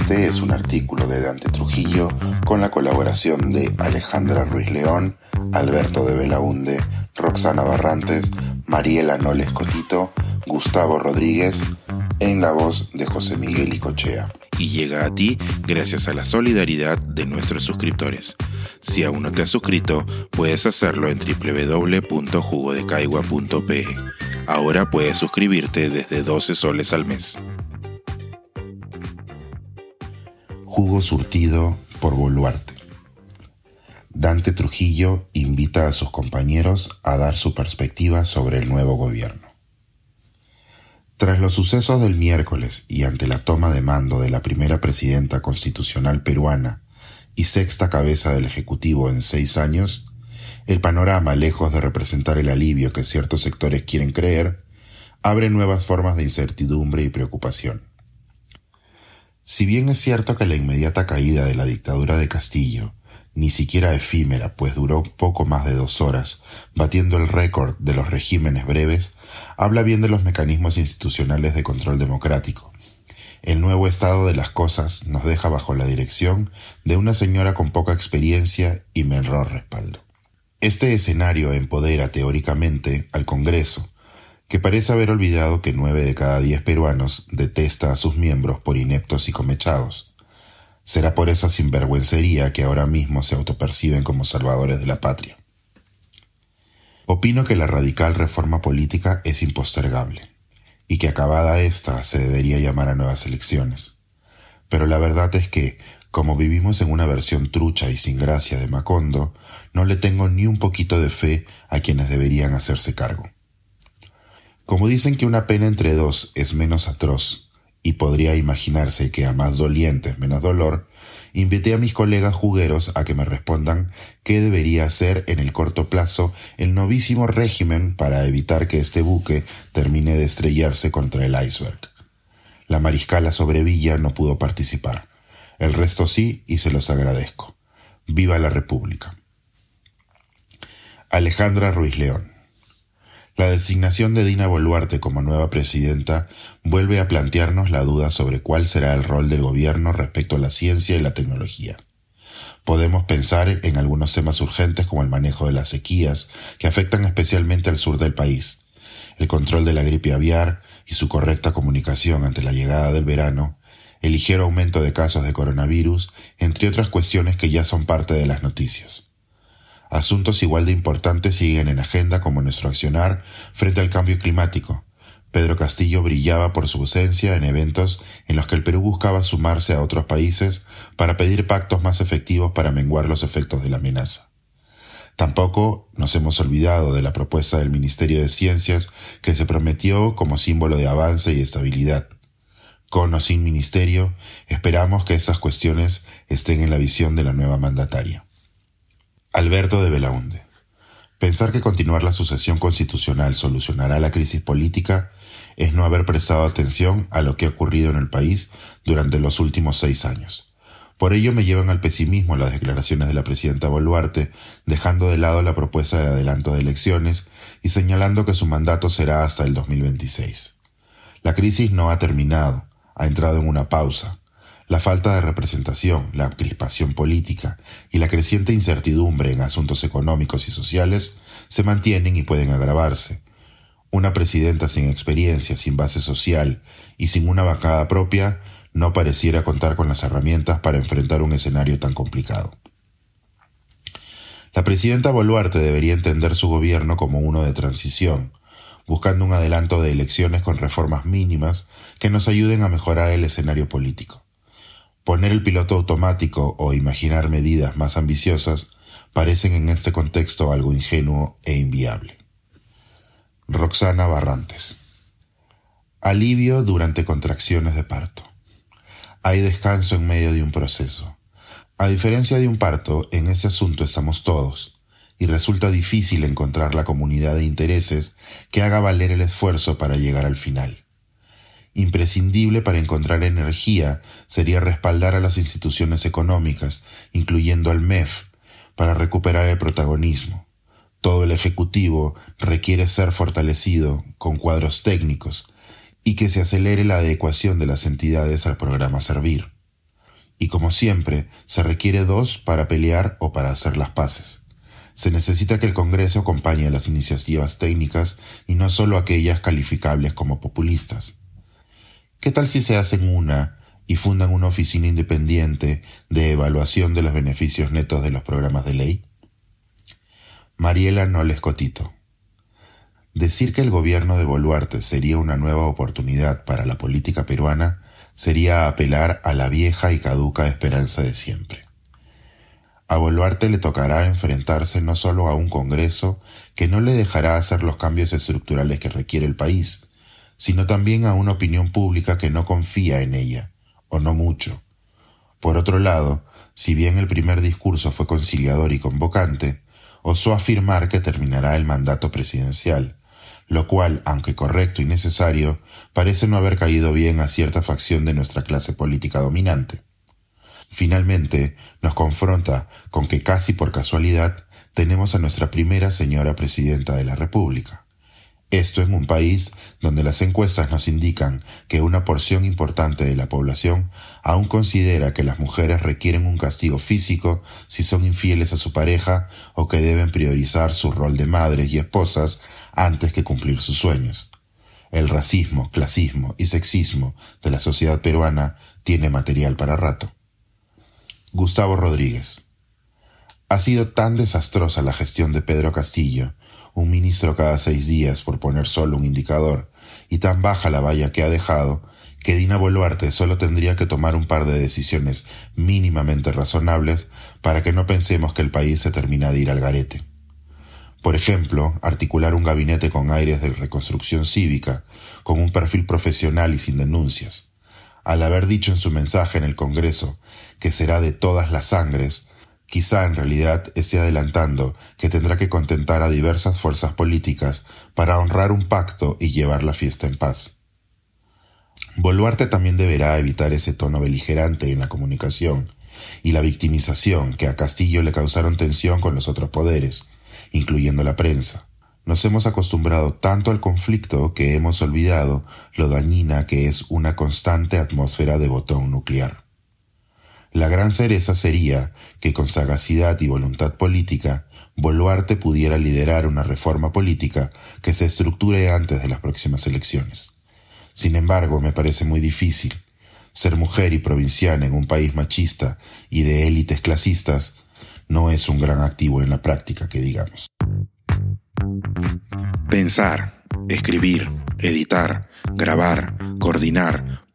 Este es un artículo de Dante Trujillo con la colaboración de Alejandra Ruiz León, Alberto de Belaunde, Roxana Barrantes, Mariela Noles Cotito, Gustavo Rodríguez, en la voz de José Miguel Icochea. Y llega a ti gracias a la solidaridad de nuestros suscriptores. Si aún no te has suscrito, puedes hacerlo en www.jugodecaigua.pe. Ahora puedes suscribirte desde 12 soles al mes. Jugo surtido por Boluarte. Dante Trujillo invita a sus compañeros a dar su perspectiva sobre el nuevo gobierno. Tras los sucesos del miércoles y ante la toma de mando de la primera presidenta constitucional peruana y sexta cabeza del Ejecutivo en seis años, el panorama, lejos de representar el alivio que ciertos sectores quieren creer, abre nuevas formas de incertidumbre y preocupación. Si bien es cierto que la inmediata caída de la dictadura de Castillo, ni siquiera efímera, pues duró poco más de dos horas, batiendo el récord de los regímenes breves, habla bien de los mecanismos institucionales de control democrático. El nuevo estado de las cosas nos deja bajo la dirección de una señora con poca experiencia y menor respaldo. Este escenario empodera teóricamente al Congreso, que parece haber olvidado que nueve de cada diez peruanos detesta a sus miembros por ineptos y comechados. Será por esa sinvergüencería que ahora mismo se autoperciben como salvadores de la patria. Opino que la radical reforma política es impostergable, y que acabada esta se debería llamar a nuevas elecciones. Pero la verdad es que, como vivimos en una versión trucha y sin gracia de Macondo, no le tengo ni un poquito de fe a quienes deberían hacerse cargo. Como dicen que una pena entre dos es menos atroz, y podría imaginarse que a más dolientes menos dolor, invité a mis colegas jugueros a que me respondan qué debería hacer en el corto plazo el novísimo régimen para evitar que este buque termine de estrellarse contra el iceberg. La mariscala Sobrevilla no pudo participar. El resto sí y se los agradezco. Viva la República. Alejandra Ruiz León. La designación de Dina Boluarte como nueva presidenta vuelve a plantearnos la duda sobre cuál será el rol del gobierno respecto a la ciencia y la tecnología. Podemos pensar en algunos temas urgentes como el manejo de las sequías, que afectan especialmente al sur del país, el control de la gripe aviar y su correcta comunicación ante la llegada del verano, el ligero aumento de casos de coronavirus, entre otras cuestiones que ya son parte de las noticias. Asuntos igual de importantes siguen en agenda como nuestro accionar frente al cambio climático. Pedro Castillo brillaba por su ausencia en eventos en los que el Perú buscaba sumarse a otros países para pedir pactos más efectivos para menguar los efectos de la amenaza. Tampoco nos hemos olvidado de la propuesta del Ministerio de Ciencias que se prometió como símbolo de avance y estabilidad. Con o sin ministerio, esperamos que esas cuestiones estén en la visión de la nueva mandataria. Alberto de Belaunde. Pensar que continuar la sucesión constitucional solucionará la crisis política es no haber prestado atención a lo que ha ocurrido en el país durante los últimos seis años. Por ello me llevan al pesimismo las declaraciones de la presidenta Boluarte, dejando de lado la propuesta de adelanto de elecciones y señalando que su mandato será hasta el 2026. La crisis no ha terminado, ha entrado en una pausa, la falta de representación, la crispación política y la creciente incertidumbre en asuntos económicos y sociales se mantienen y pueden agravarse. Una presidenta sin experiencia, sin base social y sin una bancada propia no pareciera contar con las herramientas para enfrentar un escenario tan complicado. La presidenta Boluarte debería entender su gobierno como uno de transición, buscando un adelanto de elecciones con reformas mínimas que nos ayuden a mejorar el escenario político. Poner el piloto automático o imaginar medidas más ambiciosas parecen en este contexto algo ingenuo e inviable. Roxana Barrantes. Alivio durante contracciones de parto. Hay descanso en medio de un proceso. A diferencia de un parto, en ese asunto estamos todos, y resulta difícil encontrar la comunidad de intereses que haga valer el esfuerzo para llegar al final imprescindible para encontrar energía sería respaldar a las instituciones económicas, incluyendo al MEF, para recuperar el protagonismo. Todo el Ejecutivo requiere ser fortalecido con cuadros técnicos y que se acelere la adecuación de las entidades al programa Servir. Y como siempre, se requiere dos para pelear o para hacer las paces. Se necesita que el Congreso acompañe las iniciativas técnicas y no solo aquellas calificables como populistas. ¿Qué tal si se hacen una y fundan una oficina independiente de evaluación de los beneficios netos de los programas de ley? Mariela Noles Cotito. Decir que el gobierno de Boluarte sería una nueva oportunidad para la política peruana sería apelar a la vieja y caduca esperanza de siempre. A Boluarte le tocará enfrentarse no solo a un Congreso que no le dejará hacer los cambios estructurales que requiere el país, sino también a una opinión pública que no confía en ella, o no mucho. Por otro lado, si bien el primer discurso fue conciliador y convocante, osó afirmar que terminará el mandato presidencial, lo cual, aunque correcto y necesario, parece no haber caído bien a cierta facción de nuestra clase política dominante. Finalmente, nos confronta con que casi por casualidad tenemos a nuestra primera señora presidenta de la República. Esto en un país donde las encuestas nos indican que una porción importante de la población aún considera que las mujeres requieren un castigo físico si son infieles a su pareja o que deben priorizar su rol de madres y esposas antes que cumplir sus sueños. El racismo, clasismo y sexismo de la sociedad peruana tiene material para rato. Gustavo Rodríguez. Ha sido tan desastrosa la gestión de Pedro Castillo un ministro cada seis días por poner solo un indicador, y tan baja la valla que ha dejado, que Dina Boluarte solo tendría que tomar un par de decisiones mínimamente razonables para que no pensemos que el país se termina de ir al garete. Por ejemplo, articular un gabinete con aires de reconstrucción cívica, con un perfil profesional y sin denuncias. Al haber dicho en su mensaje en el Congreso que será de todas las sangres, Quizá en realidad esté adelantando que tendrá que contentar a diversas fuerzas políticas para honrar un pacto y llevar la fiesta en paz. Boluarte también deberá evitar ese tono beligerante en la comunicación y la victimización que a Castillo le causaron tensión con los otros poderes, incluyendo la prensa. Nos hemos acostumbrado tanto al conflicto que hemos olvidado lo dañina que es una constante atmósfera de botón nuclear. La gran cereza sería que con sagacidad y voluntad política, Boluarte pudiera liderar una reforma política que se estructure antes de las próximas elecciones. Sin embargo, me parece muy difícil. Ser mujer y provinciana en un país machista y de élites clasistas no es un gran activo en la práctica, que digamos. Pensar, escribir, editar, grabar, coordinar,